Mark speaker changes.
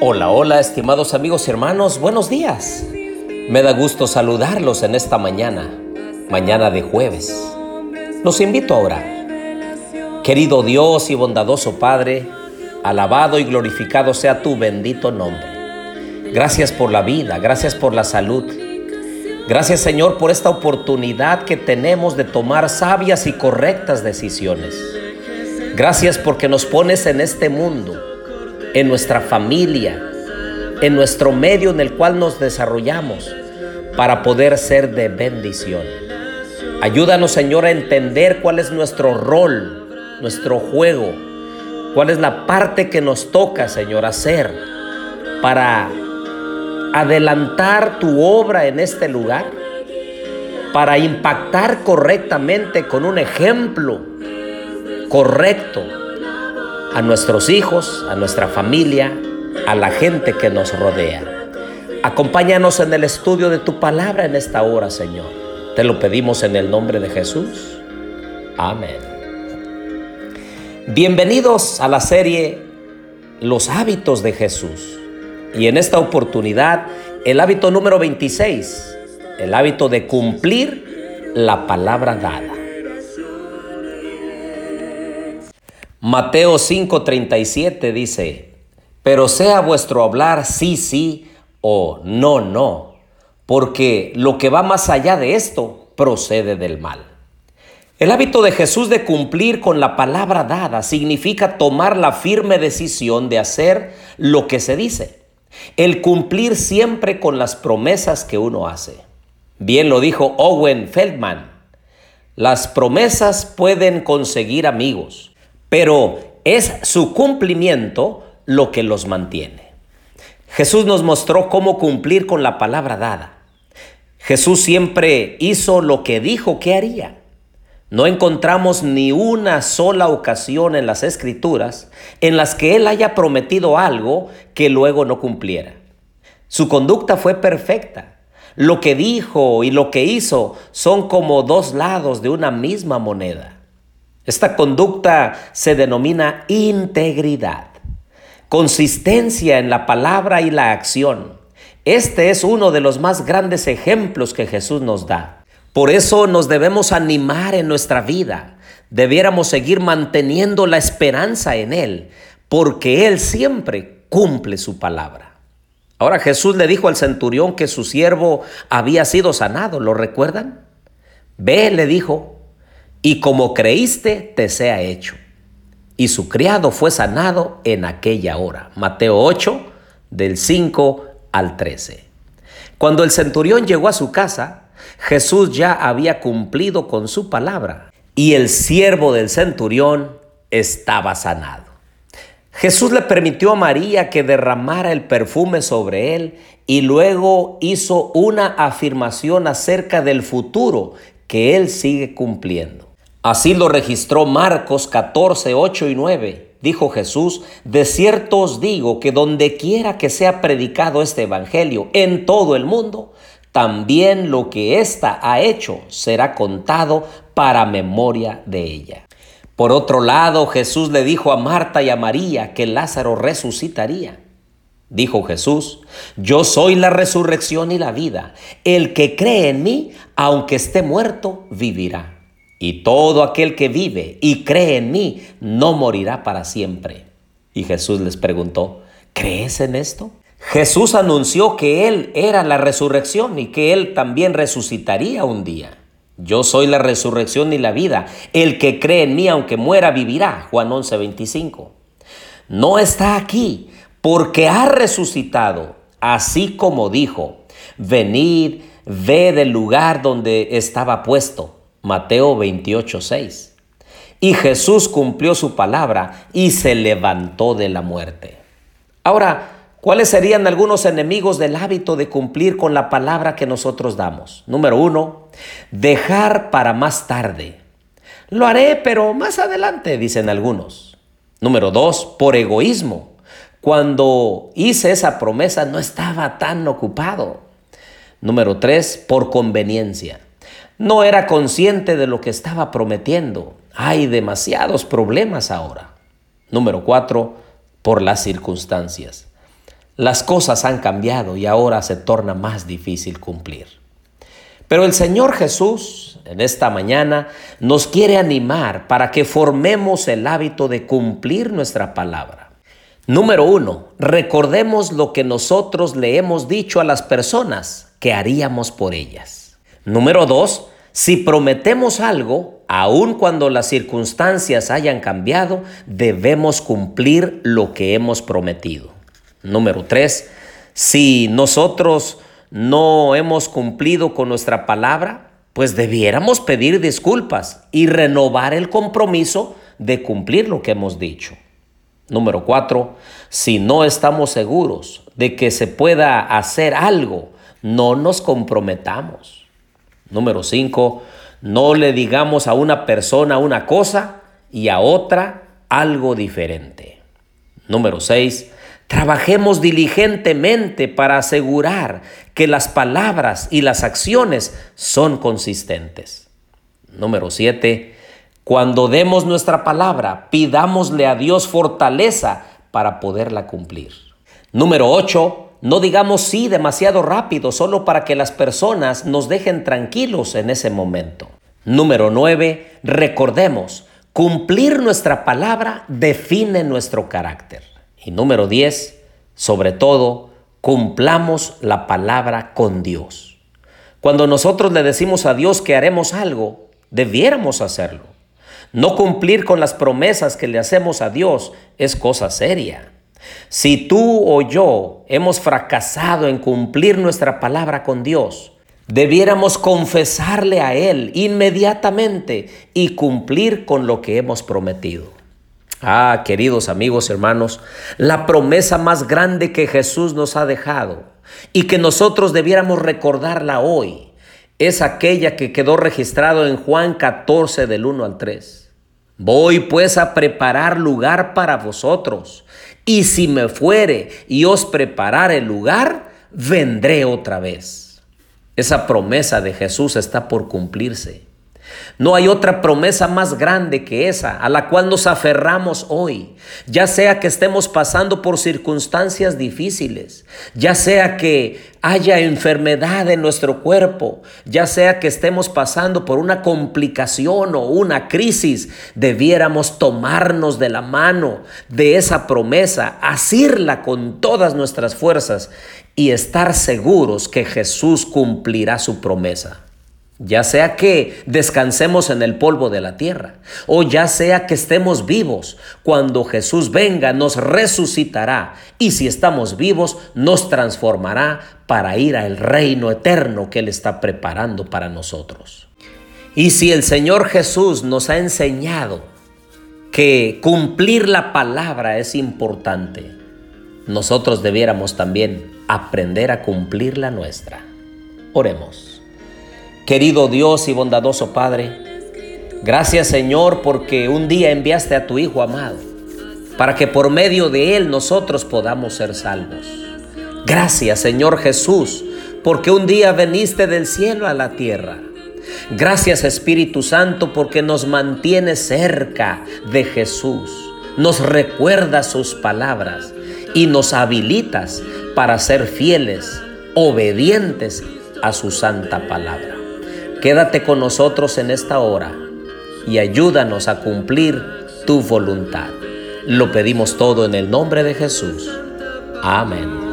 Speaker 1: Hola, hola, estimados amigos y hermanos, buenos días. Me da gusto saludarlos en esta mañana, mañana de jueves. Los invito a orar. Querido Dios y bondadoso Padre, alabado y glorificado sea tu bendito nombre. Gracias por la vida, gracias por la salud. Gracias Señor por esta oportunidad que tenemos de tomar sabias y correctas decisiones. Gracias porque nos pones en este mundo en nuestra familia, en nuestro medio en el cual nos desarrollamos para poder ser de bendición. Ayúdanos, Señor, a entender cuál es nuestro rol, nuestro juego, cuál es la parte que nos toca, Señor, hacer para adelantar tu obra en este lugar, para impactar correctamente con un ejemplo correcto a nuestros hijos, a nuestra familia, a la gente que nos rodea. Acompáñanos en el estudio de tu palabra en esta hora, Señor. Te lo pedimos en el nombre de Jesús. Amén. Bienvenidos a la serie Los hábitos de Jesús. Y en esta oportunidad, el hábito número 26, el hábito de cumplir la palabra dada. Mateo 5:37 dice, pero sea vuestro hablar sí, sí o no, no, porque lo que va más allá de esto procede del mal. El hábito de Jesús de cumplir con la palabra dada significa tomar la firme decisión de hacer lo que se dice, el cumplir siempre con las promesas que uno hace. Bien lo dijo Owen Feldman, las promesas pueden conseguir amigos, pero es su cumplimiento lo que los mantiene. Jesús nos mostró cómo cumplir con la palabra dada. Jesús siempre hizo lo que dijo que haría. No encontramos ni una sola ocasión en las escrituras en las que Él haya prometido algo que luego no cumpliera. Su conducta fue perfecta. Lo que dijo y lo que hizo son como dos lados de una misma moneda. Esta conducta se denomina integridad, consistencia en la palabra y la acción. Este es uno de los más grandes ejemplos que Jesús nos da. Por eso nos debemos animar en nuestra vida. Debiéramos seguir manteniendo la esperanza en Él, porque Él siempre cumple su palabra. Ahora Jesús le dijo al centurión que su siervo había sido sanado, ¿lo recuerdan? Ve, le dijo, y como creíste, te sea hecho. Y su criado fue sanado en aquella hora. Mateo 8, del 5 al 13. Cuando el centurión llegó a su casa, Jesús ya había cumplido con su palabra y el siervo del centurión estaba sanado. Jesús le permitió a María que derramara el perfume sobre él y luego hizo una afirmación acerca del futuro que él sigue cumpliendo. Así lo registró Marcos 14, 8 y 9. Dijo Jesús, de cierto os digo que donde quiera que sea predicado este Evangelio en todo el mundo, también lo que ésta ha hecho será contado para memoria de ella. Por otro lado, Jesús le dijo a Marta y a María que Lázaro resucitaría. Dijo Jesús, yo soy la resurrección y la vida. El que cree en mí, aunque esté muerto, vivirá. Y todo aquel que vive y cree en mí no morirá para siempre. Y Jesús les preguntó, ¿crees en esto? Jesús anunció que Él era la resurrección y que Él también resucitaría un día. Yo soy la resurrección y la vida. El que cree en mí, aunque muera, vivirá. Juan 11, 25. No está aquí porque ha resucitado, así como dijo, venid, ve del lugar donde estaba puesto Mateo 28, 6. Y Jesús cumplió su palabra y se levantó de la muerte. Ahora, ¿cuáles serían algunos enemigos del hábito de cumplir con la palabra que nosotros damos? Número uno, dejar para más tarde. Lo haré, pero más adelante, dicen algunos. Número dos, por egoísmo. Cuando hice esa promesa no estaba tan ocupado. Número tres, por conveniencia. No era consciente de lo que estaba prometiendo. Hay demasiados problemas ahora. Número cuatro, por las circunstancias. las cosas han cambiado y ahora se torna más difícil cumplir. Pero el Señor Jesús en esta mañana nos quiere animar para que formemos el hábito de cumplir nuestra palabra. Número uno, recordemos lo que nosotros le hemos dicho a las personas que haríamos por ellas. Número dos, si prometemos algo, aun cuando las circunstancias hayan cambiado, debemos cumplir lo que hemos prometido. Número tres, si nosotros no hemos cumplido con nuestra palabra, pues debiéramos pedir disculpas y renovar el compromiso de cumplir lo que hemos dicho. Número cuatro, si no estamos seguros de que se pueda hacer algo, no nos comprometamos. Número cinco, no le digamos a una persona una cosa y a otra algo diferente. Número seis, trabajemos diligentemente para asegurar que las palabras y las acciones son consistentes. Número siete, cuando demos nuestra palabra, pidámosle a Dios fortaleza para poderla cumplir. Número ocho, no digamos sí demasiado rápido solo para que las personas nos dejen tranquilos en ese momento. Número 9. Recordemos, cumplir nuestra palabra define nuestro carácter. Y número 10. Sobre todo, cumplamos la palabra con Dios. Cuando nosotros le decimos a Dios que haremos algo, debiéramos hacerlo. No cumplir con las promesas que le hacemos a Dios es cosa seria. Si tú o yo hemos fracasado en cumplir nuestra palabra con Dios, debiéramos confesarle a Él inmediatamente y cumplir con lo que hemos prometido. Ah, queridos amigos, hermanos, la promesa más grande que Jesús nos ha dejado y que nosotros debiéramos recordarla hoy es aquella que quedó registrado en Juan 14 del 1 al 3. Voy pues a preparar lugar para vosotros, y si me fuere y os preparar el lugar, vendré otra vez. Esa promesa de Jesús está por cumplirse. No hay otra promesa más grande que esa a la cual nos aferramos hoy, ya sea que estemos pasando por circunstancias difíciles, ya sea que haya enfermedad en nuestro cuerpo, ya sea que estemos pasando por una complicación o una crisis, debiéramos tomarnos de la mano de esa promesa, asirla con todas nuestras fuerzas y estar seguros que Jesús cumplirá su promesa ya sea que descansemos en el polvo de la tierra, o ya sea que estemos vivos, cuando Jesús venga nos resucitará, y si estamos vivos nos transformará para ir al reino eterno que Él está preparando para nosotros. Y si el Señor Jesús nos ha enseñado que cumplir la palabra es importante, nosotros debiéramos también aprender a cumplir la nuestra. Oremos. Querido Dios y bondadoso Padre, gracias Señor porque un día enviaste a tu Hijo amado para que por medio de Él nosotros podamos ser salvos. Gracias Señor Jesús porque un día veniste del cielo a la tierra. Gracias Espíritu Santo porque nos mantiene cerca de Jesús, nos recuerda sus palabras y nos habilitas para ser fieles, obedientes a su santa palabra. Quédate con nosotros en esta hora y ayúdanos a cumplir tu voluntad. Lo pedimos todo en el nombre de Jesús. Amén.